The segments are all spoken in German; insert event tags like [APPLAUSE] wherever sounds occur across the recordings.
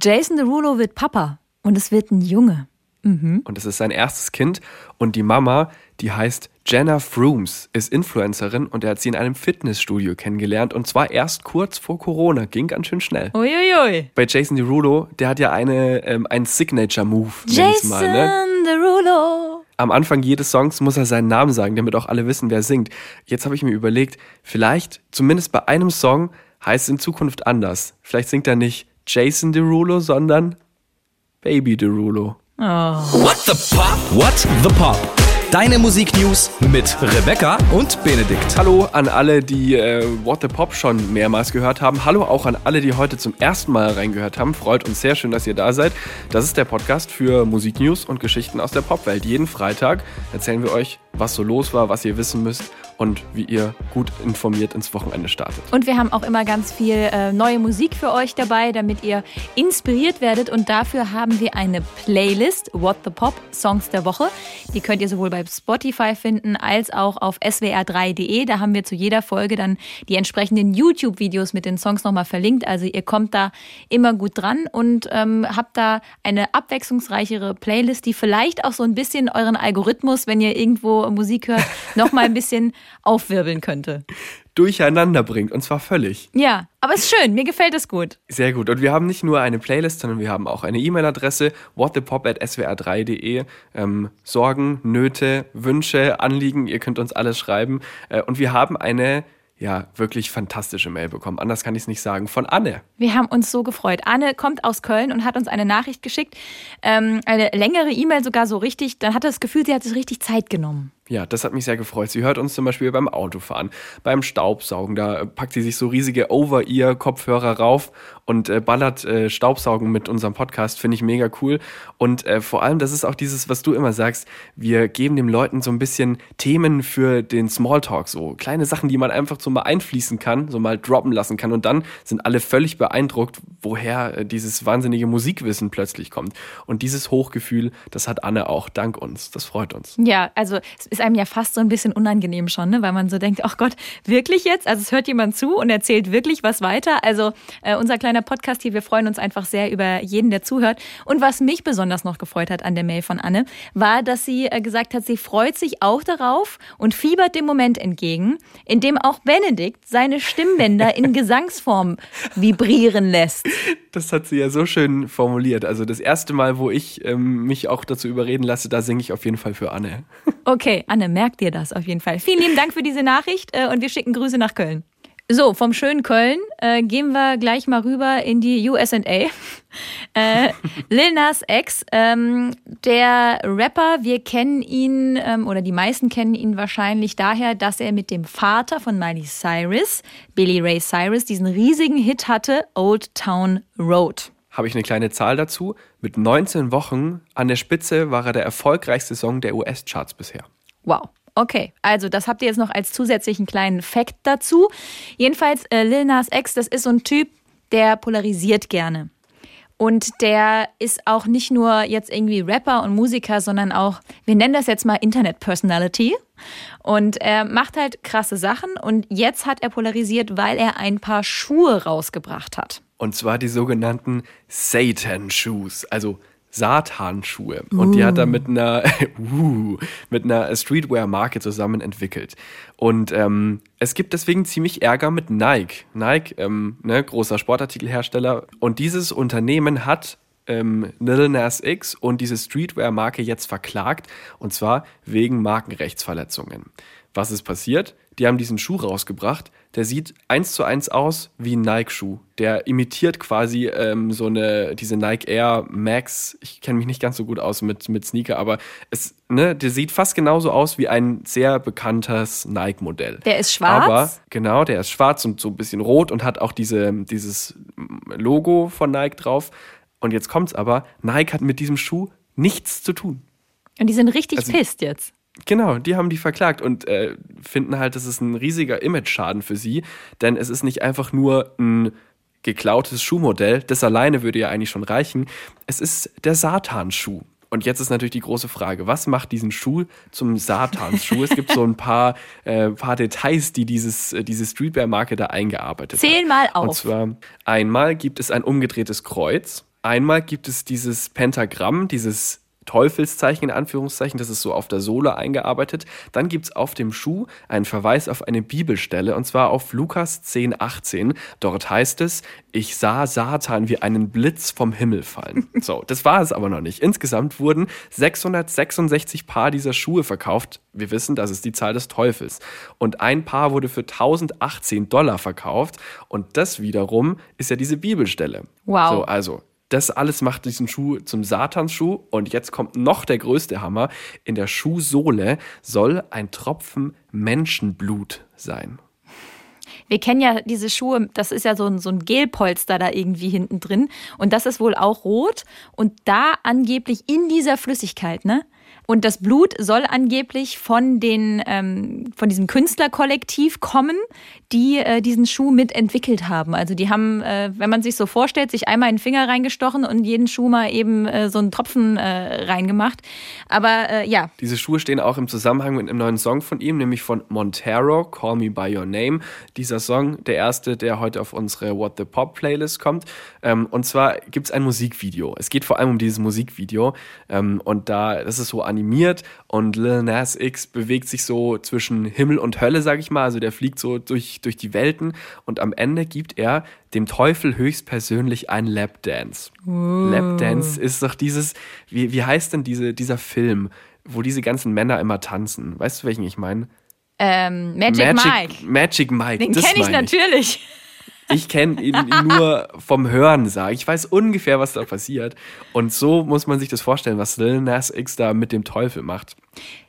Jason Derulo wird Papa und es wird ein Junge. Mhm. Und es ist sein erstes Kind und die Mama, die heißt Jenna Frooms, ist Influencerin und er hat sie in einem Fitnessstudio kennengelernt und zwar erst kurz vor Corona, ging ganz schön schnell. Uiuiui. Bei Jason Derulo, der hat ja eine, ähm, einen Signature-Move, Jason mal, ne? Derulo. Am Anfang jedes Songs muss er seinen Namen sagen, damit auch alle wissen, wer singt. Jetzt habe ich mir überlegt, vielleicht, zumindest bei einem Song, heißt es in Zukunft anders. Vielleicht singt er nicht Jason Derulo, sondern Baby Derulo. Oh. What the Pop? What the Pop? Deine Musiknews mit Rebecca und Benedikt. Hallo an alle, die äh, What the Pop schon mehrmals gehört haben. Hallo auch an alle, die heute zum ersten Mal reingehört haben. Freut uns sehr schön, dass ihr da seid. Das ist der Podcast für Musiknews und Geschichten aus der Popwelt. Jeden Freitag erzählen wir euch, was so los war, was ihr wissen müsst und wie ihr gut informiert ins Wochenende startet. Und wir haben auch immer ganz viel äh, neue Musik für euch dabei, damit ihr inspiriert werdet. Und dafür haben wir eine Playlist, What the Pop, Songs der Woche. Die könnt ihr sowohl bei Spotify finden als auch auf swr3.de. Da haben wir zu jeder Folge dann die entsprechenden YouTube-Videos mit den Songs nochmal verlinkt. Also ihr kommt da immer gut dran und ähm, habt da eine abwechslungsreichere Playlist, die vielleicht auch so ein bisschen euren Algorithmus, wenn ihr irgendwo Musik hört, [LAUGHS] nochmal ein bisschen aufwirbeln könnte. Durcheinander bringt und zwar völlig. Ja, aber es ist schön, mir gefällt es gut. Sehr gut. Und wir haben nicht nur eine Playlist, sondern wir haben auch eine E-Mail-Adresse, whatthepop.swr3.de. Ähm, Sorgen, Nöte, Wünsche, Anliegen, ihr könnt uns alles schreiben. Äh, und wir haben eine ja, wirklich fantastische Mail bekommen. Anders kann ich es nicht sagen. Von Anne. Wir haben uns so gefreut. Anne kommt aus Köln und hat uns eine Nachricht geschickt. Ähm, eine längere E-Mail sogar so richtig. Dann hat er das Gefühl, sie hat sich richtig Zeit genommen. Ja, das hat mich sehr gefreut. Sie hört uns zum Beispiel beim Autofahren, beim Staubsaugen. Da packt sie sich so riesige Over-Ear-Kopfhörer rauf und äh, ballert äh, Staubsaugen mit unserem Podcast. Finde ich mega cool. Und äh, vor allem, das ist auch dieses, was du immer sagst. Wir geben den Leuten so ein bisschen Themen für den Smalltalk. So kleine Sachen, die man einfach so mal einfließen kann, so mal droppen lassen kann. Und dann sind alle völlig beeindruckt, woher äh, dieses wahnsinnige Musikwissen plötzlich kommt. Und dieses Hochgefühl, das hat Anne auch. Dank uns. Das freut uns. Ja, also es ist einem ja fast so ein bisschen unangenehm schon, ne? weil man so denkt, ach Gott, wirklich jetzt? Also es hört jemand zu und erzählt wirklich was weiter. Also äh, unser kleiner Podcast hier, wir freuen uns einfach sehr über jeden, der zuhört. Und was mich besonders noch gefreut hat an der Mail von Anne, war, dass sie äh, gesagt hat, sie freut sich auch darauf und fiebert dem Moment entgegen, in dem auch Benedikt seine Stimmbänder in [LAUGHS] Gesangsform vibrieren lässt. Das hat sie ja so schön formuliert. Also das erste Mal, wo ich ähm, mich auch dazu überreden lasse, da singe ich auf jeden Fall für Anne. Okay, Anne, merkt dir das auf jeden Fall. Vielen lieben Dank für diese Nachricht äh, und wir schicken Grüße nach Köln. So, vom schönen Köln äh, gehen wir gleich mal rüber in die USA. Äh, Lil Nas X, ähm, der Rapper, wir kennen ihn ähm, oder die meisten kennen ihn wahrscheinlich daher, dass er mit dem Vater von Miley Cyrus, Billy Ray Cyrus, diesen riesigen Hit hatte, Old Town Road. Habe ich eine kleine Zahl dazu? Mit 19 Wochen an der Spitze war er der erfolgreichste Song der US-Charts bisher. Wow. Okay, also das habt ihr jetzt noch als zusätzlichen kleinen Fact dazu. Jedenfalls, äh, Lil Nas X, das ist so ein Typ, der polarisiert gerne. Und der ist auch nicht nur jetzt irgendwie Rapper und Musiker, sondern auch, wir nennen das jetzt mal Internet-Personality. Und er macht halt krasse Sachen. Und jetzt hat er polarisiert, weil er ein paar Schuhe rausgebracht hat. Und zwar die sogenannten Satan-Shoes, also Satanschuhe. Und die hat er mit einer, [LAUGHS] uh, mit einer Streetwear-Marke zusammen entwickelt. Und ähm, es gibt deswegen ziemlich Ärger mit Nike. Nike, ähm, ne, großer Sportartikelhersteller. Und dieses Unternehmen hat ähm, Lil Nas X und diese Streetwear-Marke jetzt verklagt. Und zwar wegen Markenrechtsverletzungen. Was ist passiert? Die haben diesen Schuh rausgebracht. Der sieht eins zu eins aus wie ein Nike-Schuh. Der imitiert quasi ähm, so eine, diese Nike Air Max. Ich kenne mich nicht ganz so gut aus mit, mit Sneaker, aber es, ne, der sieht fast genauso aus wie ein sehr bekanntes Nike-Modell. Der ist schwarz? Aber, genau, der ist schwarz und so ein bisschen rot und hat auch diese, dieses Logo von Nike drauf. Und jetzt kommt's aber, Nike hat mit diesem Schuh nichts zu tun. Und die sind richtig also, pisst jetzt. Genau, die haben die verklagt und äh, finden halt, das ist ein riesiger Image-Schaden für sie, denn es ist nicht einfach nur ein geklautes Schuhmodell, das alleine würde ja eigentlich schon reichen. Es ist der Satanschuh. Und jetzt ist natürlich die große Frage, was macht diesen Schuh zum Satansschuh? es gibt so ein paar, äh, paar Details, die dieses, äh, diese Streetwear-Marke da eingearbeitet Zähl hat. mal auf. Und zwar einmal gibt es ein umgedrehtes Kreuz Einmal gibt es dieses Pentagramm, dieses Teufelszeichen in Anführungszeichen, das ist so auf der Sohle eingearbeitet. Dann gibt es auf dem Schuh einen Verweis auf eine Bibelstelle und zwar auf Lukas 10, 18. Dort heißt es, ich sah Satan wie einen Blitz vom Himmel fallen. [LAUGHS] So, das war es aber noch nicht. Insgesamt wurden 666 Paar dieser Schuhe verkauft. Wir wissen, das ist die Zahl des Teufels. Und ein Paar wurde für 1018 Dollar verkauft. Und das wiederum ist ja diese Bibelstelle. Wow. So, also das alles macht diesen Schuh zum Satansschuh. Und jetzt kommt noch der größte Hammer. In der Schuhsohle soll ein Tropfen Menschenblut sein. Wir kennen ja diese Schuhe, das ist ja so ein, so ein Gelpolster da irgendwie hinten drin. Und das ist wohl auch rot. Und da angeblich in dieser Flüssigkeit, ne? Und das Blut soll angeblich von, den, ähm, von diesem Künstlerkollektiv kommen, die äh, diesen Schuh mitentwickelt haben. Also die haben, äh, wenn man sich so vorstellt, sich einmal in den Finger reingestochen und jeden Schuh mal eben äh, so einen Tropfen äh, reingemacht. Aber äh, ja. Diese Schuhe stehen auch im Zusammenhang mit einem neuen Song von ihm, nämlich von Montero, Call Me By Your Name. Dieser Song, der erste, der heute auf unsere What the Pop Playlist kommt. Ähm, und zwar gibt es ein Musikvideo. Es geht vor allem um dieses Musikvideo. Ähm, und da, das ist so an animiert und Lil Nas X bewegt sich so zwischen Himmel und Hölle, sag ich mal. Also der fliegt so durch, durch die Welten und am Ende gibt er dem Teufel höchstpersönlich ein Lapdance. Uh. Lapdance ist doch dieses, wie, wie heißt denn diese, dieser Film, wo diese ganzen Männer immer tanzen? Weißt du, welchen ich meine? Ähm, Magic, Magic Mike. Magic Mike. Den kenne ich natürlich. Ich kenne ihn [LAUGHS] nur vom Hören sagen. Ich weiß ungefähr, was da passiert. Und so muss man sich das vorstellen, was Lil Nas X da mit dem Teufel macht.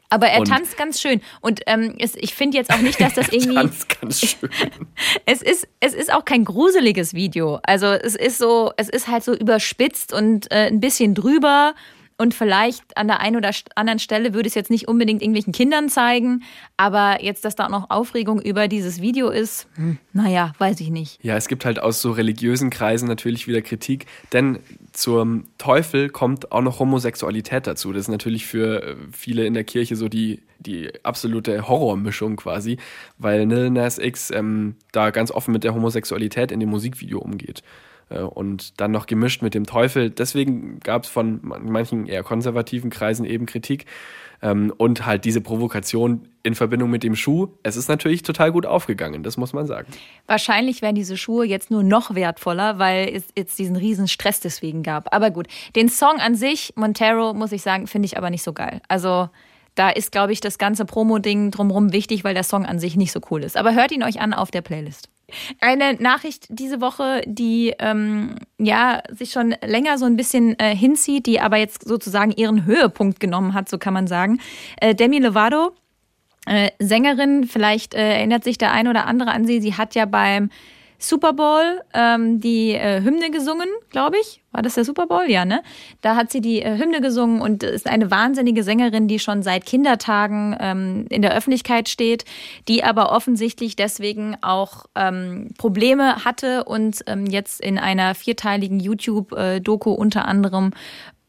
Aber er und tanzt ganz schön. Und ähm, es, ich finde jetzt auch nicht, dass [LAUGHS] das irgendwie. er tanzt ganz [LAUGHS] schön. es, ist, es ist auch kein gruseliges Video. Also es ist so, es ist halt so überspitzt und äh, ein bisschen drüber. Und vielleicht an der einen oder anderen Stelle würde es jetzt nicht unbedingt irgendwelchen Kindern zeigen, aber jetzt, dass da auch noch Aufregung über dieses Video ist, hm, naja, weiß ich nicht. Ja, es gibt halt aus so religiösen Kreisen natürlich wieder Kritik, denn zum Teufel kommt auch noch Homosexualität dazu. Das ist natürlich für äh, viele in der Kirche so die, die absolute Horrormischung quasi, weil Lil Nas X ähm, da ganz offen mit der Homosexualität in dem Musikvideo umgeht. Äh, und dann noch gemischt mit dem Teufel. Deswegen gab es von manchen eher konservativen Kreisen eben Kritik. Ähm, und halt diese Provokation in Verbindung mit dem Schuh. Es ist natürlich total gut aufgegangen, das muss man sagen. Wahrscheinlich wären diese Schuhe jetzt nur noch wertvoller, weil es jetzt diesen riesen Stress deswegen gab. Aber gut, den Song an sich, Montero, muss ich sagen, finde ich aber nicht so geil. Also da ist, glaube ich, das ganze Promo-Ding drumherum wichtig, weil der Song an sich nicht so cool ist. Aber hört ihn euch an auf der Playlist. Eine Nachricht diese Woche, die ähm, ja sich schon länger so ein bisschen äh, hinzieht, die aber jetzt sozusagen ihren Höhepunkt genommen hat, so kann man sagen. Äh, Demi Lovato, äh, Sängerin, vielleicht äh, erinnert sich der ein oder andere an sie. Sie hat ja beim Super Bowl ähm, die äh, Hymne gesungen, glaube ich. War das der Super Bowl? Ja, ne? Da hat sie die äh, Hymne gesungen und ist eine wahnsinnige Sängerin, die schon seit Kindertagen ähm, in der Öffentlichkeit steht, die aber offensichtlich deswegen auch ähm, Probleme hatte und ähm, jetzt in einer vierteiligen YouTube-Doku unter anderem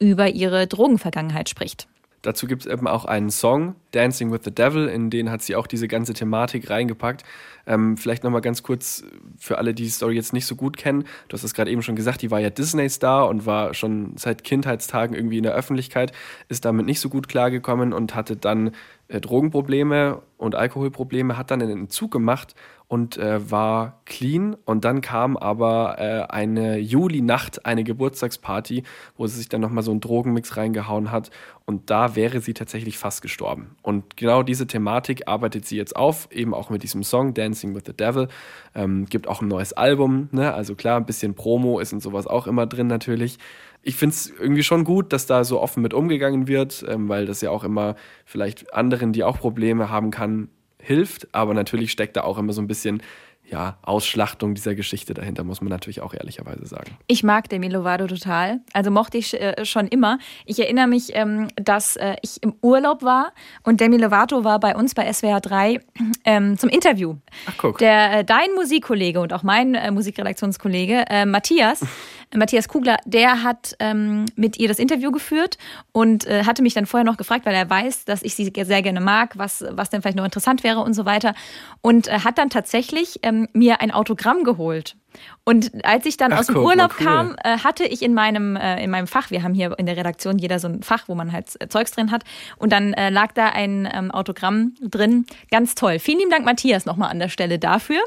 über ihre Drogenvergangenheit spricht. Dazu gibt es eben auch einen Song, Dancing with the Devil, in den hat sie auch diese ganze Thematik reingepackt. Ähm, vielleicht nochmal ganz kurz für alle, die die Story jetzt nicht so gut kennen. Du hast es gerade eben schon gesagt, die war ja Disney-Star und war schon seit Kindheitstagen irgendwie in der Öffentlichkeit, ist damit nicht so gut klargekommen und hatte dann äh, Drogenprobleme und Alkoholprobleme, hat dann einen Entzug gemacht und äh, war clean. Und dann kam aber äh, eine Juli-Nacht, eine Geburtstagsparty, wo sie sich dann nochmal so einen Drogenmix reingehauen hat. Und da wäre sie tatsächlich fast gestorben. Und genau diese Thematik arbeitet sie jetzt auf, eben auch mit diesem Song Dancing with the Devil. Ähm, gibt auch ein neues Album, ne? also klar, ein bisschen Promo ist und sowas auch immer drin natürlich ich finde es irgendwie schon gut, dass da so offen mit umgegangen wird, ähm, weil das ja auch immer vielleicht anderen, die auch Probleme haben kann, hilft, aber natürlich steckt da auch immer so ein bisschen ja, Ausschlachtung dieser Geschichte dahinter, muss man natürlich auch ehrlicherweise sagen. Ich mag Demi Lovato total. Also mochte ich äh, schon immer. Ich erinnere mich, ähm, dass äh, ich im Urlaub war und Demi Lovato war bei uns bei SWR 3 ähm, zum Interview. Ach, guck. Der, äh, dein Musikkollege und auch mein äh, Musikredaktionskollege äh, Matthias [LAUGHS] Matthias Kugler, der hat ähm, mit ihr das Interview geführt und äh, hatte mich dann vorher noch gefragt, weil er weiß, dass ich sie sehr gerne mag, was, was denn vielleicht noch interessant wäre und so weiter. Und hat dann tatsächlich ähm, mir ein Autogramm geholt. Und als ich dann Ach, aus dem Urlaub cool. kam, äh, hatte ich in meinem, äh, in meinem Fach, wir haben hier in der Redaktion jeder so ein Fach, wo man halt äh, Zeugs drin hat, und dann äh, lag da ein ähm, Autogramm drin. Ganz toll. Vielen lieben Dank, Matthias, nochmal an der Stelle dafür.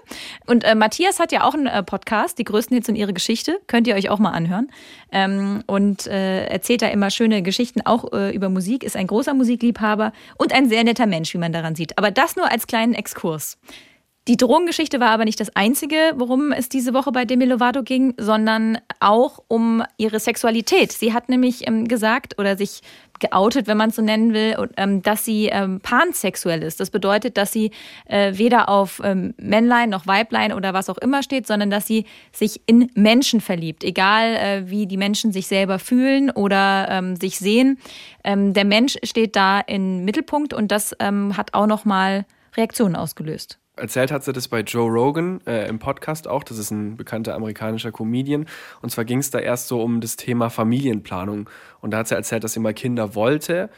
Und äh, Matthias hat ja auch einen äh, Podcast, die größten Hits und ihre Geschichte. Könnt ihr euch auch mal anhören. Ähm, und erzählt da immer schöne Geschichten, auch über Musik, ist ein großer Musikliebhaber und ein sehr netter Mensch, wie man daran sieht. Aber das nur als kleinen Exkurs. Die Drogengeschichte war aber nicht das Einzige, worum es diese Woche bei Demi Lovato ging, sondern auch um ihre Sexualität. Sie hat nämlich ähm, gesagt oder sich geoutet, wenn man es so nennen will, ähm, dass sie ähm, pansexuell ist. Das bedeutet, dass sie äh, weder auf ähm, Männlein noch Weiblein oder was auch immer steht, sondern dass sie sich in Menschen verliebt, egal äh, wie die Menschen sich selber fühlen oder ähm, sich sehen. Ähm, der Mensch steht da im Mittelpunkt und das ähm, hat auch noch mal Reaktionen ausgelöst. Erzählt hat sie das bei Joe Rogan äh, im Podcast auch. Das ist ein bekannter amerikanischer Comedian. Und zwar ging es da erst so um das Thema Familienplanung. Und da hat sie erzählt, dass sie mal Kinder wollte,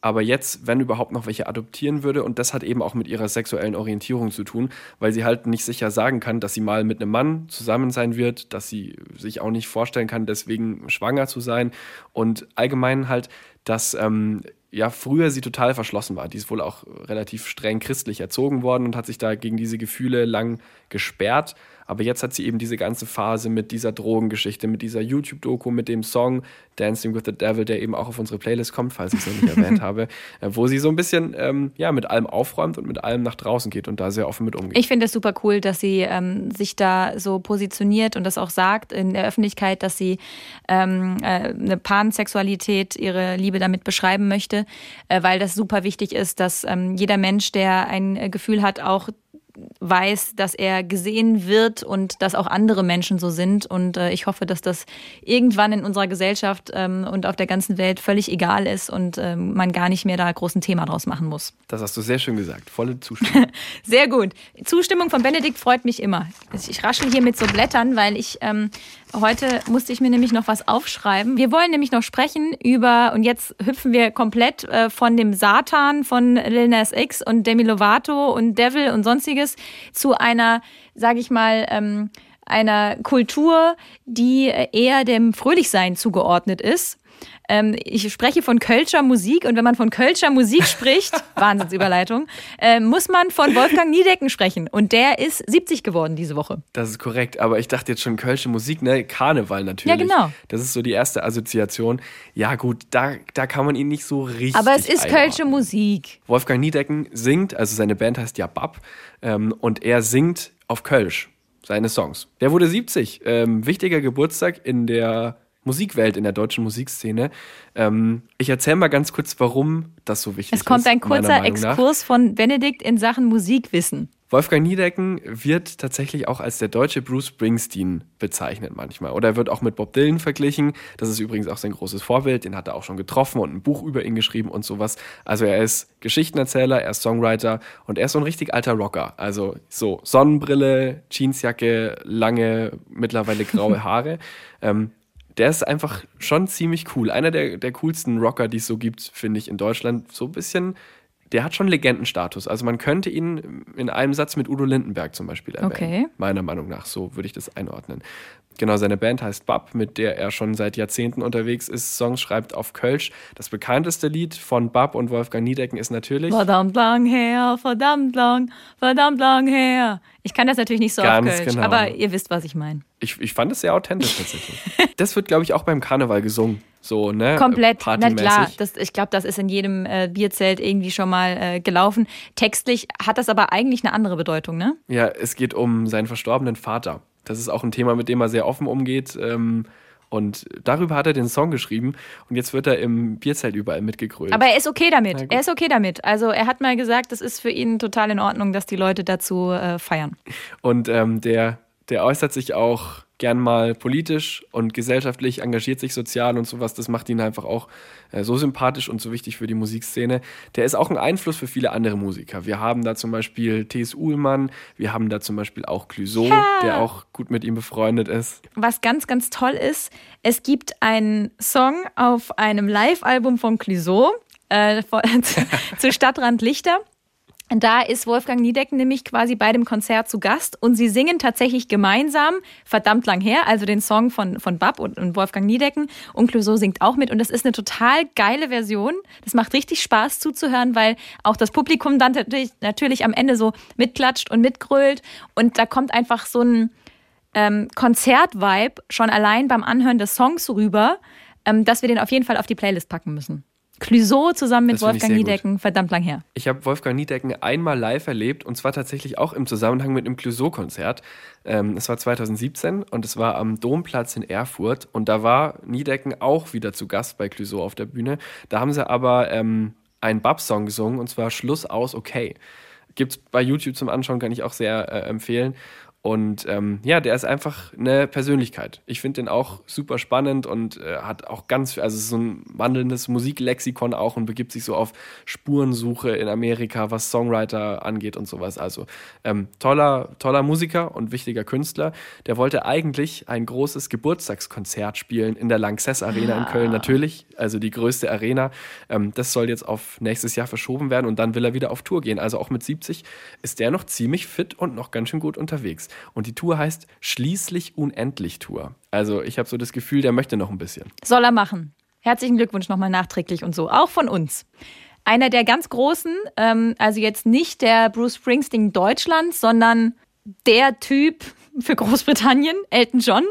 aber jetzt, wenn überhaupt noch welche adoptieren würde. Und das hat eben auch mit ihrer sexuellen Orientierung zu tun, weil sie halt nicht sicher sagen kann, dass sie mal mit einem Mann zusammen sein wird, dass sie sich auch nicht vorstellen kann, deswegen schwanger zu sein. Und allgemein halt, dass ähm, ja früher sie total verschlossen war. Die ist wohl auch relativ streng christlich erzogen worden und hat sich da gegen diese Gefühle lang gesperrt. Aber jetzt hat sie eben diese ganze Phase mit dieser Drogengeschichte, mit dieser YouTube-Doku, mit dem Song Dancing with the Devil, der eben auch auf unsere Playlist kommt, falls ich es noch nicht erwähnt [LAUGHS] habe, äh, wo sie so ein bisschen ähm, ja, mit allem aufräumt und mit allem nach draußen geht und da sehr offen mit umgeht. Ich finde es super cool, dass sie ähm, sich da so positioniert und das auch sagt in der Öffentlichkeit, dass sie ähm, äh, eine Pansexualität, ihre Liebe damit beschreiben möchte, äh, weil das super wichtig ist, dass ähm, jeder Mensch, der ein äh, Gefühl hat, auch weiß, dass er gesehen wird und dass auch andere Menschen so sind. Und äh, ich hoffe, dass das irgendwann in unserer Gesellschaft ähm, und auf der ganzen Welt völlig egal ist und ähm, man gar nicht mehr da groß ein Thema draus machen muss. Das hast du sehr schön gesagt. Volle Zustimmung. [LAUGHS] sehr gut. Zustimmung von Benedikt freut mich immer. Ich raschel hier mit so Blättern, weil ich ähm, heute musste ich mir nämlich noch was aufschreiben. Wir wollen nämlich noch sprechen über, und jetzt hüpfen wir komplett äh, von dem Satan von Lil Nas X und Demi Lovato und Devil und sonstiges zu einer, sage ich mal, ähm, einer Kultur, die eher dem Fröhlichsein zugeordnet ist. Ähm, ich spreche von Kölscher Musik und wenn man von Kölscher Musik spricht, [LAUGHS] Wahnsinnsüberleitung, äh, muss man von Wolfgang Niedecken sprechen und der ist 70 geworden diese Woche. Das ist korrekt, aber ich dachte jetzt schon Kölsche Musik, ne? Karneval natürlich. Ja, genau. Das ist so die erste Assoziation. Ja gut, da, da kann man ihn nicht so richtig Aber es ist einordnen. Kölsche Musik. Wolfgang Niedecken singt, also seine Band heißt ja Bab ähm, und er singt auf Kölsch seine Songs. Der wurde 70. Ähm, wichtiger Geburtstag in der Musikwelt, in der deutschen Musikszene. Ähm, ich erzähle mal ganz kurz, warum das so wichtig ist. Es kommt ein kurzer Exkurs von Benedikt in Sachen Musikwissen. Wolfgang Niedecken wird tatsächlich auch als der deutsche Bruce Springsteen bezeichnet manchmal. Oder er wird auch mit Bob Dylan verglichen. Das ist übrigens auch sein großes Vorbild. Den hat er auch schon getroffen und ein Buch über ihn geschrieben und sowas. Also er ist Geschichtenerzähler, er ist Songwriter und er ist so ein richtig alter Rocker. Also so Sonnenbrille, Jeansjacke, lange, mittlerweile graue [LAUGHS] Haare. ähm, der ist einfach schon ziemlich cool. Einer der, der coolsten Rocker, die es so gibt, finde ich, in Deutschland. So ein bisschen der hat schon Legendenstatus. Also man könnte ihn in einem Satz mit Udo Lindenberg zum Beispiel erwähnen. Okay. Meiner Meinung nach, so würde ich das einordnen. Genau, seine Band heißt Bab, mit der er schon seit Jahrzehnten unterwegs ist, Songs schreibt auf Kölsch. Das bekannteste Lied von Bab und Wolfgang Niedecken ist natürlich Verdammt lang her, verdammt lang, verdammt lang her. Ich kann das natürlich nicht so Ganz auf Kölsch, genau. aber ihr wisst, was ich meine. Ich, ich fand es sehr authentisch tatsächlich. [LAUGHS] das wird, glaube ich, auch beim Karneval gesungen. So, ne? Komplett, na klar. Das, ich glaube, das ist in jedem äh, Bierzelt irgendwie schon mal äh, gelaufen. Textlich hat das aber eigentlich eine andere Bedeutung, ne? Ja, es geht um seinen verstorbenen Vater. Das ist auch ein Thema, mit dem er sehr offen umgeht. Ähm, und darüber hat er den Song geschrieben und jetzt wird er im Bierzelt überall mitgegrölt. Aber er ist okay damit. Er ist okay damit. Also er hat mal gesagt, es ist für ihn total in Ordnung, dass die Leute dazu äh, feiern. Und ähm, der, der äußert sich auch gern mal politisch und gesellschaftlich, engagiert sich sozial und sowas. Das macht ihn einfach auch äh, so sympathisch und so wichtig für die Musikszene. Der ist auch ein Einfluss für viele andere Musiker. Wir haben da zum Beispiel T.S. Uhlmann, wir haben da zum Beispiel auch Clouseau, ja. der auch gut mit ihm befreundet ist. Was ganz, ganz toll ist, es gibt einen Song auf einem Live-Album von Clouseau äh, [LAUGHS] zu Stadtrand Lichter Da ist Wolfgang Niedecken nämlich quasi bei dem Konzert zu Gast und sie singen tatsächlich gemeinsam verdammt lang her, also den Song von, von Bab und, und Wolfgang Niedecken und Clouseau singt auch mit und das ist eine total geile Version. Das macht richtig Spaß zuzuhören, weil auch das Publikum dann natürlich, natürlich am Ende so mitklatscht und mitgrölt und da kommt einfach so ein ähm, Konzert-Vibe schon allein beim Anhören des Songs rüber, ähm, dass wir den auf jeden Fall auf die Playlist packen müssen. Clouseau zusammen mit Wolfgang Niedecken, verdammt lang her. Ich habe Wolfgang Niedecken einmal live erlebt und zwar tatsächlich auch im Zusammenhang mit einem Clouseau-Konzert. Ähm, es war 2017 und es war am Domplatz in Erfurt und da war Niedecken auch wieder zu Gast bei Clouseau auf der Bühne. Da haben sie aber ähm, einen Bab-Song gesungen und zwar Schluss aus okay. Gibt es bei YouTube zum Anschauen, kann ich auch sehr äh, empfehlen. Und ähm, ja, der ist einfach eine Persönlichkeit. Ich finde den auch super spannend und äh, hat auch ganz, also so ein wandelndes Musiklexikon auch und begibt sich so auf Spurensuche in Amerika, was Songwriter angeht und sowas. Also ähm, toller, toller Musiker und wichtiger Künstler. Der wollte eigentlich ein großes Geburtstagskonzert spielen in der Lanxess Arena ah. in Köln, natürlich, also die größte Arena. Ähm, das soll jetzt auf nächstes Jahr verschoben werden und dann will er wieder auf Tour gehen. Also auch mit 70 ist der noch ziemlich fit und noch ganz schön gut unterwegs. Und die Tour heißt Schließlich Unendlich Tour. Also ich habe so das Gefühl, der möchte noch ein bisschen. Soll er machen. Herzlichen Glückwunsch nochmal nachträglich und so. Auch von uns. Einer der ganz großen, ähm, also jetzt nicht der Bruce Springsteen Deutschlands, sondern der Typ für Großbritannien, Elton John.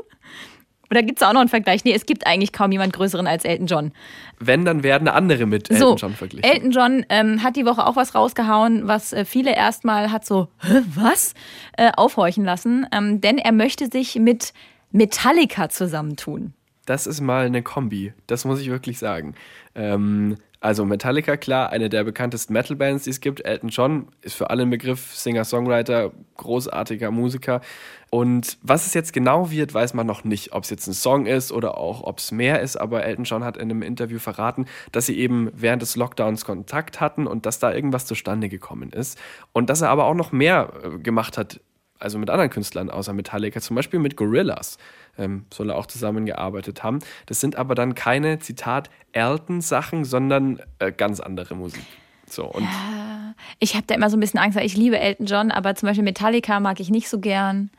Oder gibt es auch noch einen Vergleich? Nee, es gibt eigentlich kaum jemand Größeren als Elton John. Wenn, dann werden andere mit Elton so, John verglichen. Elton John ähm, hat die Woche auch was rausgehauen, was äh, viele erstmal hat so, was? Äh, aufhorchen lassen. Ähm, denn er möchte sich mit Metallica zusammentun. Das ist mal eine Kombi, das muss ich wirklich sagen. Ähm, also Metallica, klar, eine der bekanntesten Metal-Bands, die es gibt. Elton John ist für alle ein Begriff, Singer-Songwriter, großartiger Musiker. Und was es jetzt genau wird, weiß man noch nicht. Ob es jetzt ein Song ist oder auch ob es mehr ist. Aber Elton John hat in einem Interview verraten, dass sie eben während des Lockdowns Kontakt hatten und dass da irgendwas zustande gekommen ist. Und dass er aber auch noch mehr äh, gemacht hat also mit anderen Künstlern außer Metallica, zum Beispiel mit Gorillas, ähm, soll er auch zusammengearbeitet haben. Das sind aber dann keine, Zitat, Elton-Sachen, sondern äh, ganz andere Musik. So, und ja, ich habe da immer so ein bisschen Angst, weil ich liebe Elton John, aber zum Beispiel Metallica mag ich nicht so gern.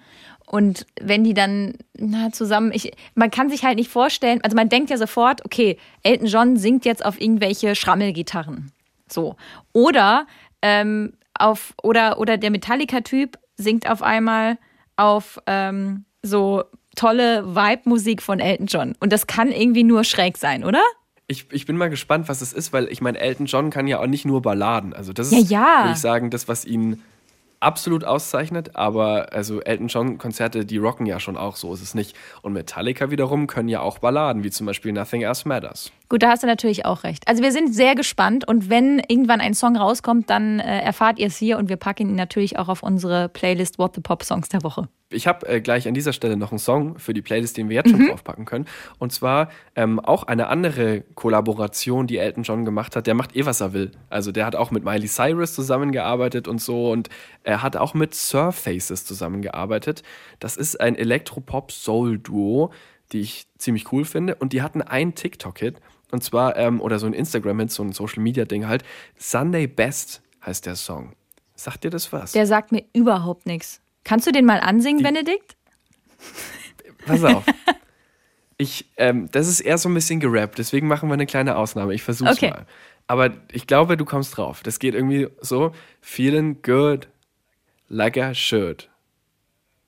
Und wenn die dann na, zusammen, ich, man kann sich halt nicht vorstellen, also man denkt ja sofort, okay, Elton John singt jetzt auf irgendwelche Schrammelgitarren. So. Oder ähm, auf, oder, oder der Metallica-Typ singt auf einmal auf ähm, so tolle Vibe-Musik von Elton John. Und das kann irgendwie nur schräg sein, oder? Ich, ich bin mal gespannt, was es ist, weil ich meine, Elton John kann ja auch nicht nur Balladen. Also das ist, ja, ja. würde ich sagen, das, was ihn absolut auszeichnet, aber also Elton John Konzerte, die rocken ja schon auch, so ist es nicht. Und Metallica wiederum können ja auch Balladen, wie zum Beispiel Nothing Else Matters. Gut, da hast du natürlich auch recht. Also wir sind sehr gespannt und wenn irgendwann ein Song rauskommt, dann äh, erfahrt ihr es hier und wir packen ihn natürlich auch auf unsere Playlist What the Pop Songs der Woche. Ich habe äh, gleich an dieser Stelle noch einen Song für die Playlist, den wir jetzt schon mhm. draufpacken können. Und zwar ähm, auch eine andere Kollaboration, die Elton John gemacht hat. Der macht eh, was er will. Also der hat auch mit Miley Cyrus zusammengearbeitet und so. Und er hat auch mit Surfaces zusammengearbeitet. Das ist ein Elektropop-Soul-Duo, die ich ziemlich cool finde. Und die hatten einen TikTok-Hit. Und zwar, ähm, oder so ein Instagram-Hit, so ein Social-Media-Ding halt. Sunday Best heißt der Song. Sagt dir das was? Der sagt mir überhaupt nichts. Kannst du den mal ansingen, Die, Benedikt? Pass auf. [LAUGHS] Ich, ähm, das ist eher so ein bisschen gerappt, deswegen machen wir eine kleine Ausnahme. Ich versuch's okay. mal. Aber ich glaube, du kommst drauf. Das geht irgendwie so: Feeling good, like I should.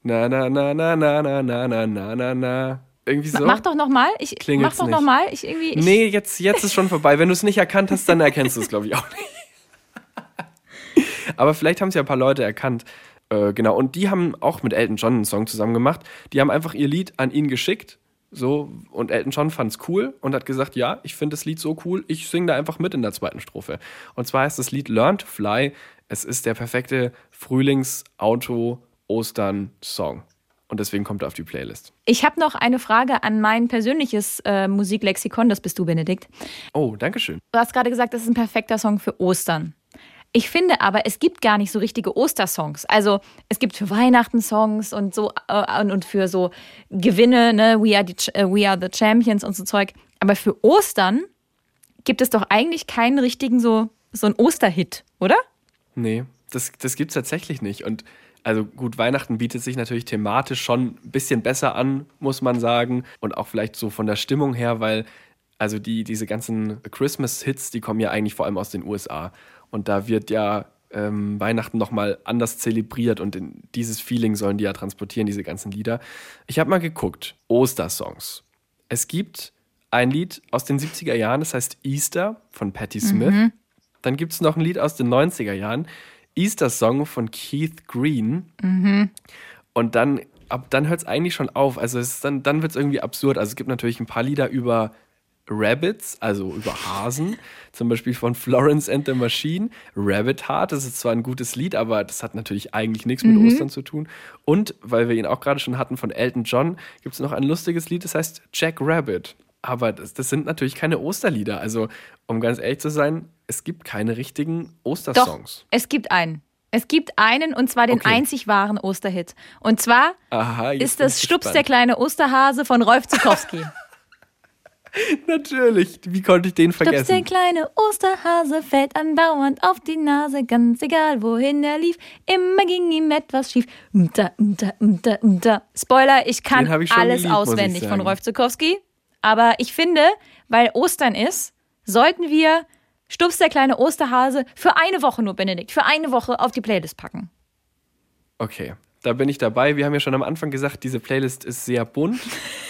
Na, na, na, na, na, na, na, na, na, na, na. Irgendwie so. Mach doch nochmal. Ich Klingelt's mach doch nochmal. Ich irgendwie. Ich nee, jetzt, jetzt ist schon vorbei. Wenn du es nicht erkannt hast, dann erkennst du es, glaube ich, auch nicht. Aber vielleicht haben es ja ein paar Leute erkannt. Äh, genau, und die haben auch mit Elton John einen Song zusammen gemacht. Die haben einfach ihr Lied an ihn geschickt. So, und Elton John fand es cool und hat gesagt, ja, ich finde das Lied so cool, ich singe da einfach mit in der zweiten Strophe. Und zwar heißt das Lied Learn to Fly. Es ist der perfekte Frühlings-Auto-Ostern-Song. Und deswegen kommt er auf die Playlist. Ich habe noch eine Frage an mein persönliches äh, Musiklexikon. Das bist du, Benedikt. Oh, danke schön. Du hast gerade gesagt, das ist ein perfekter Song für Ostern. Ich finde aber, es gibt gar nicht so richtige Ostersongs. Also es gibt für Weihnachten Songs und so äh, und für so Gewinne, ne, We are, the, uh, We are the Champions und so Zeug. Aber für Ostern gibt es doch eigentlich keinen richtigen so, so einen Osterhit, oder? Nee, das, das gibt es tatsächlich nicht. Und also gut, Weihnachten bietet sich natürlich thematisch schon ein bisschen besser an, muss man sagen. Und auch vielleicht so von der Stimmung her, weil also die, diese ganzen Christmas-Hits, die kommen ja eigentlich vor allem aus den USA. Und da wird ja ähm, Weihnachten nochmal anders zelebriert und dieses Feeling sollen die ja transportieren, diese ganzen Lieder. Ich habe mal geguckt, Ostersongs. Es gibt ein Lied aus den 70er Jahren, das heißt Easter von Patti Smith. Mhm. Dann gibt es noch ein Lied aus den 90er Jahren, Easter Song von Keith Green. Mhm. Und dann, ab dann hört es eigentlich schon auf. Also dann, dann wird es irgendwie absurd. Also es gibt natürlich ein paar Lieder über Rabbits, also über Hasen, zum Beispiel von Florence and the Machine. Rabbit Heart, das ist zwar ein gutes Lied, aber das hat natürlich eigentlich nichts mit mhm. Ostern zu tun. Und, weil wir ihn auch gerade schon hatten von Elton John, gibt es noch ein lustiges Lied, das heißt Jack Rabbit. Aber das, das, sind natürlich keine Osterlieder. Also, um ganz ehrlich zu sein, es gibt keine richtigen Ostersongs. Doch, es gibt einen. Es gibt einen und zwar den okay. einzig wahren Osterhit. Und zwar Aha, ist das Stups der kleine Osterhase von Rolf Zukowski. [LAUGHS] Natürlich. Wie konnte ich den vergessen? Stups der kleine Osterhase fällt andauernd auf die Nase, ganz egal wohin er lief. Immer ging ihm etwas schief. Umta, umta, umta, umta. Spoiler, ich kann ich alles geliebt, auswendig von Rolf Zukowski. Aber ich finde, weil Ostern ist, sollten wir Stups der kleine Osterhase für eine Woche nur, Benedikt, für eine Woche auf die Playlist packen. Okay, da bin ich dabei. Wir haben ja schon am Anfang gesagt, diese Playlist ist sehr bunt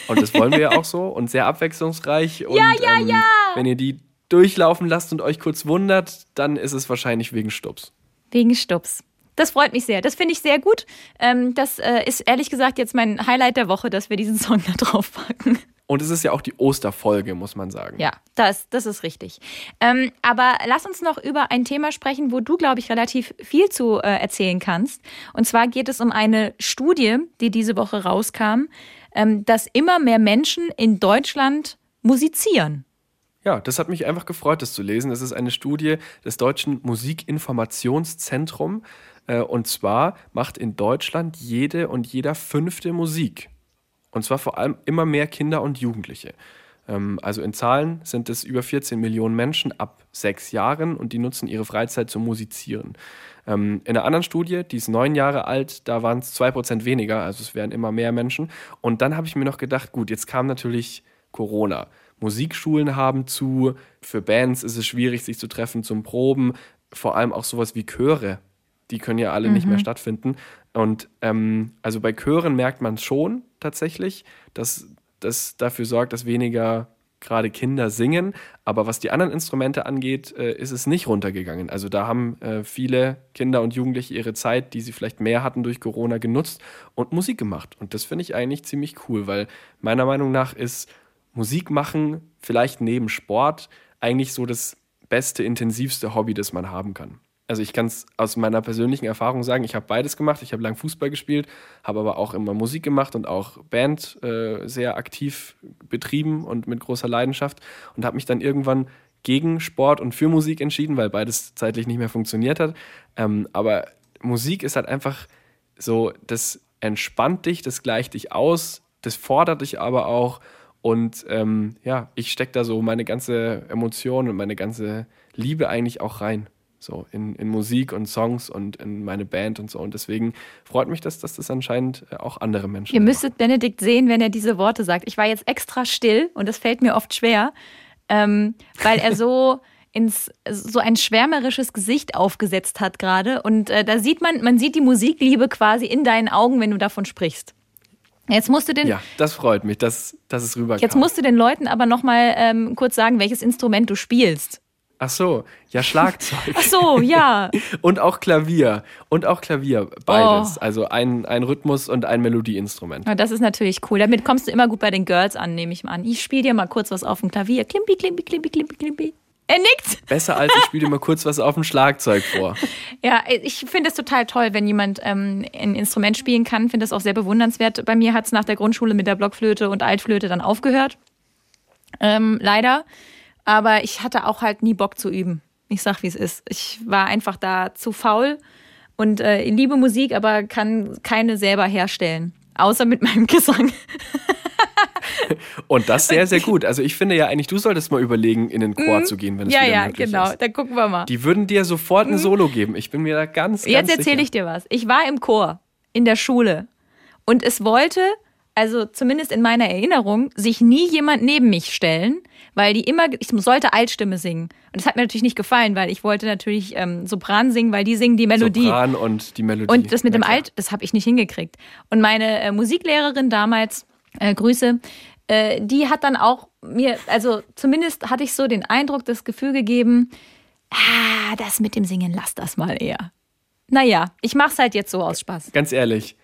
und das wollen wir ja auch so und sehr abwechslungsreich. [LAUGHS] Und, ja, ja, ähm, ja. Wenn ihr die durchlaufen lasst und euch kurz wundert, dann ist es wahrscheinlich wegen Stups. Wegen Stups. Das freut mich sehr. Das finde ich sehr gut. Ähm, das äh, ist ehrlich gesagt jetzt mein Highlight der Woche, dass wir diesen Song da drauf packen. Und es ist ja auch die Osterfolge, muss man sagen. Ja, das, das ist richtig. Ähm, aber lass uns noch über ein Thema sprechen, wo du, glaube ich, relativ viel zu äh, erzählen kannst. Und zwar geht es um eine Studie, die diese Woche rauskam, ähm, dass immer mehr Menschen in Deutschland musizieren. Ja, das hat mich einfach gefreut, das zu lesen. Das ist eine Studie des Deutschen Musikinformationszentrums. Äh, und zwar macht in Deutschland jede und jeder fünfte Musik. Und zwar vor allem immer mehr Kinder und Jugendliche. Ähm, also in Zahlen sind es über 14 Millionen Menschen ab sechs Jahren und die nutzen ihre Freizeit zum Musizieren. Ähm, in einer anderen Studie, die ist neun Jahre alt, da waren es zwei Prozent weniger, also es wären immer mehr Menschen. Und dann habe ich mir noch gedacht, gut, jetzt kam natürlich Corona. Musikschulen haben zu, für Bands ist es schwierig, sich zu treffen zum Proben, vor allem auch sowas wie Chöre die können ja alle mhm. nicht mehr mhm. stattfinden. Und ähm, also bei Chören merkt man schon tatsächlich, dass das dafür sorgt, dass weniger gerade Kinder singen. Aber was die anderen Instrumente angeht, äh, ist es nicht runtergegangen. Also da haben äh, viele Kinder und Jugendliche ihre Zeit, die sie vielleicht mehr hatten durch Corona, genutzt und Musik gemacht. Und das finde ich eigentlich ziemlich cool, weil meiner Meinung nach ist Musik machen vielleicht neben Sport eigentlich so das beste, intensivste Hobby, das man haben kann also ich kann es aus meiner persönlichen Erfahrung sagen, ich habe beides gemacht. Ich habe lang Fußball gespielt, habe aber auch immer Musik gemacht und auch Band äh, sehr aktiv betrieben und mit großer Leidenschaft und habe mich dann irgendwann gegen Sport und für Musik entschieden, weil beides zeitlich nicht mehr funktioniert hat. Ähm, aber Musik ist halt einfach so, das entspannt dich, das gleicht dich aus, das fordert dich aber auch. Und ähm, ja, ich stecke da so meine ganze Emotion und meine ganze Liebe eigentlich auch rein. So in, in Musik und Songs und in meine Band und so. Und deswegen freut mich, dass, dass das anscheinend äh, auch andere Menschen. Ihr müsstet machen. Benedikt sehen, wenn er diese Worte sagt. Ich war jetzt extra still und das fällt mir oft schwer, ähm, weil er so [LAUGHS] ins so ein schwärmerisches Gesicht aufgesetzt hat gerade. Und äh, da sieht man, man sieht die Musikliebe quasi in deinen Augen, wenn du davon sprichst. Jetzt musst du den. Ja, das freut mich, dass, dass es rüberkam. Jetzt musst du den Leuten aber nochmal ähm, kurz sagen, welches Instrument du spielst. Ach so, ja, Schlagzeug. Ach so, ja. [LAUGHS] und auch Klavier. Und auch Klavier, beides. Oh. Also ein, ein Rhythmus und ein Melodieinstrument. Ja, das ist natürlich cool. Damit kommst du immer gut bei den Girls an, nehme ich mal an. Ich spiele dir mal kurz was auf dem Klavier. Klimpi, klimpi, klimpi, klimpi, klimpi. Er nickt. Besser als ich spiele dir mal kurz was auf dem Schlagzeug vor. [LAUGHS] Ja, ich finde es total toll, wenn jemand ähm, ein Instrument spielen kann. Finde das auch sehr bewundernswert. Bei mir hat es nach der Grundschule mit der Blockflöte und Altflöte dann aufgehört. Ähm, leider. Aber ich hatte auch halt nie Bock zu üben. Ich sag, wie es ist. Ich war einfach da zu faul und äh, liebe Musik, aber kann keine selber herstellen. Außer mit [LAUGHS] meinem Gesang. Und das sehr, sehr gut. Also ich finde ja eigentlich, du solltest mal überlegen, in den Chor zu gehen, wenn es Mhm. ja, wieder ja, möglich genau. ist. Dann gucken wir mal. Die würden dir sofort ein Solo geben. Ich bin mir da ganz, ganz Jetzt erzähle ich dir was. Ich war im Chor in der Schule und es wollte, also zumindest in meiner Erinnerung, sich nie jemand neben mich stellen, weil die immer, ich sollte Altstimme singen. Und das hat mir natürlich nicht gefallen, weil ich wollte natürlich ähm, Sopran singen, weil die singen die Melodie. Sopran und die Melodie. Und das mit Na dem. Alt, das habe ich nicht hingekriegt. Und meine äh, Musiklehrerin damals, äh, Grüße, äh, die hat dann auch mir, also zumindest hatte ich so den Eindruck, das Gefühl gegeben, ah, das mit dem Singen, lass das mal eher. Naja, ich mach's halt jetzt so aus Spaß. Ganz ehrlich,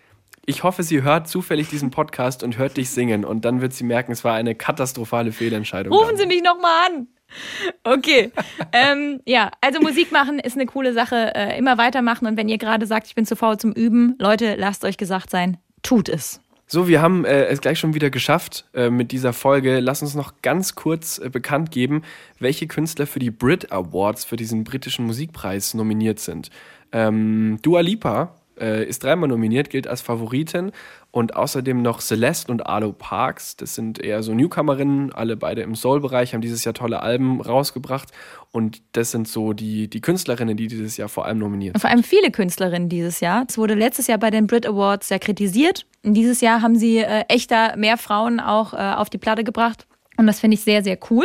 ich hoffe, sie hört zufällig diesen Podcast und hört dich singen. Und dann wird sie merken, es war eine katastrophale Fehlentscheidung. Rufen Sie mich nochmal an. Okay. ähm, ja, also Musik machen ist eine coole Sache. Äh, immer weitermachen. Und wenn ihr gerade sagt, ich bin zu faul zum Üben, Leute, lasst euch gesagt sein, tut es. So, wir haben äh, es gleich schon wieder geschafft äh, mit dieser Folge. Lass uns noch ganz kurz äh, bekannt geben, welche Künstler für die Brit Awards, für diesen britischen Musikpreis nominiert sind. Ähm, Dua Lipa äh, ist dreimal nominiert, gilt als Favoritin. Und außerdem noch Celeste und Arlo Parks. Das sind eher so Newcomerinnen, alle beide im Soul-Bereich, haben dieses Jahr tolle Alben rausgebracht. Und das sind so die, die Künstlerinnen, die dieses Jahr vor allem nominiert sind. Vor allem viele Künstlerinnen dieses Jahr. Es wurde letztes Jahr bei den Brit Awards sehr kritisiert. Und dieses Jahr haben sie äh, echter mehr Frauen auch äh, auf die Platte gebracht. Und das finde ich sehr, sehr cool.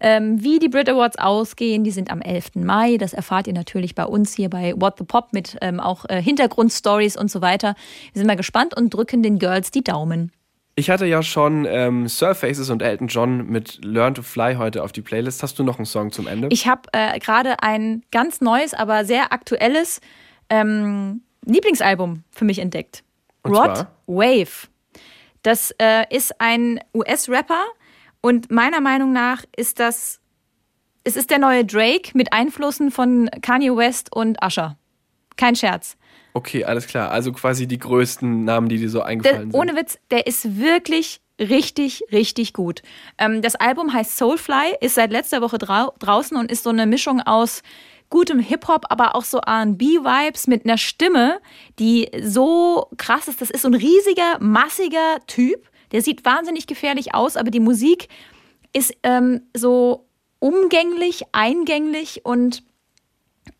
Ähm, wie die Brit Awards ausgehen, die sind am 11. Mai. Das erfahrt ihr natürlich bei uns hier bei What the Pop mit ähm, auch äh, Hintergrundstories und so weiter. Wir sind mal gespannt und drücken den Girls die Daumen. Ich hatte ja schon ähm, Surfaces und Elton John mit Learn to Fly heute auf die Playlist. Hast du noch einen Song zum Ende? Ich habe äh, gerade ein ganz neues, aber sehr aktuelles ähm, Lieblingsalbum für mich entdeckt. Und Rod zwar? Wave. Das äh, ist ein US-Rapper und meiner Meinung nach ist das, es ist der neue Drake mit Einflüssen von Kanye West und Usher. Kein Scherz. Okay, alles klar. Also quasi die größten Namen, die dir so Der, eingefallen sind. ohne Witz, der ist wirklich richtig, richtig gut. Ähm, das Album heißt Soulfly, ist seit letzter Woche drau draußen und ist so eine Mischung aus gutem Hip-Hop, aber auch so R&B-Vibes mit einer Stimme, die so krass ist. Das ist so ein riesiger, massiger Typ. Der sieht wahnsinnig gefährlich aus, aber die Musik ist ähm, so umgänglich, eingänglich und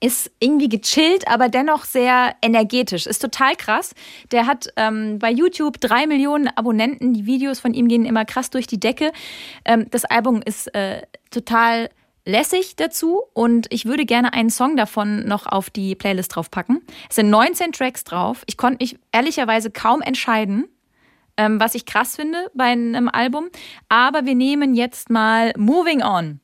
ist irgendwie gechillt, aber dennoch sehr energetisch. Ist total krass. Der hat ähm, bei YouTube drei Millionen Abonnenten. Die Videos von ihm gehen immer krass durch die Decke. Ähm, das Album ist äh, total lässig dazu und ich würde gerne einen Song davon noch auf die Playlist draufpacken. Es sind 19 Tracks drauf. Ich konnte mich ehrlicherweise kaum entscheiden, ähm, was ich krass finde bei einem Album. Aber wir nehmen jetzt mal Moving On.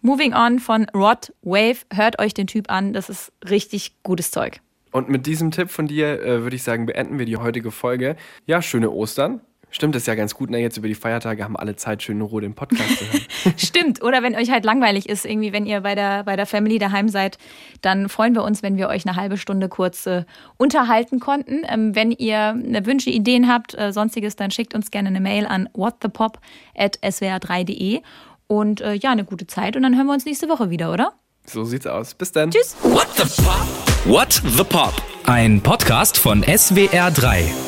Moving On von Rod Wave. Hört euch den Typ an, das ist richtig gutes Zeug. Und mit diesem Tipp von dir äh, würde ich sagen, beenden wir die heutige Folge. Ja, schöne Ostern. Stimmt, das ist ja ganz gut. Na, jetzt über die Feiertage haben alle Zeit, schön in Ruhe den Podcast zu hören. [LAUGHS] Stimmt. Oder wenn euch halt langweilig ist, irgendwie, wenn ihr bei der, bei der Family daheim seid, dann freuen wir uns, wenn wir euch eine halbe Stunde kurz äh, unterhalten konnten. Ähm, wenn ihr eine Wünsche, Ideen habt, äh, sonstiges, dann schickt uns gerne eine Mail an whatthepop.swr3.de. Und äh, ja, eine gute Zeit. Und dann hören wir uns nächste Woche wieder, oder? so sieht's aus. Bis dann. Tschüss. What the Pop? What the Pop? Ein Podcast von SWR3.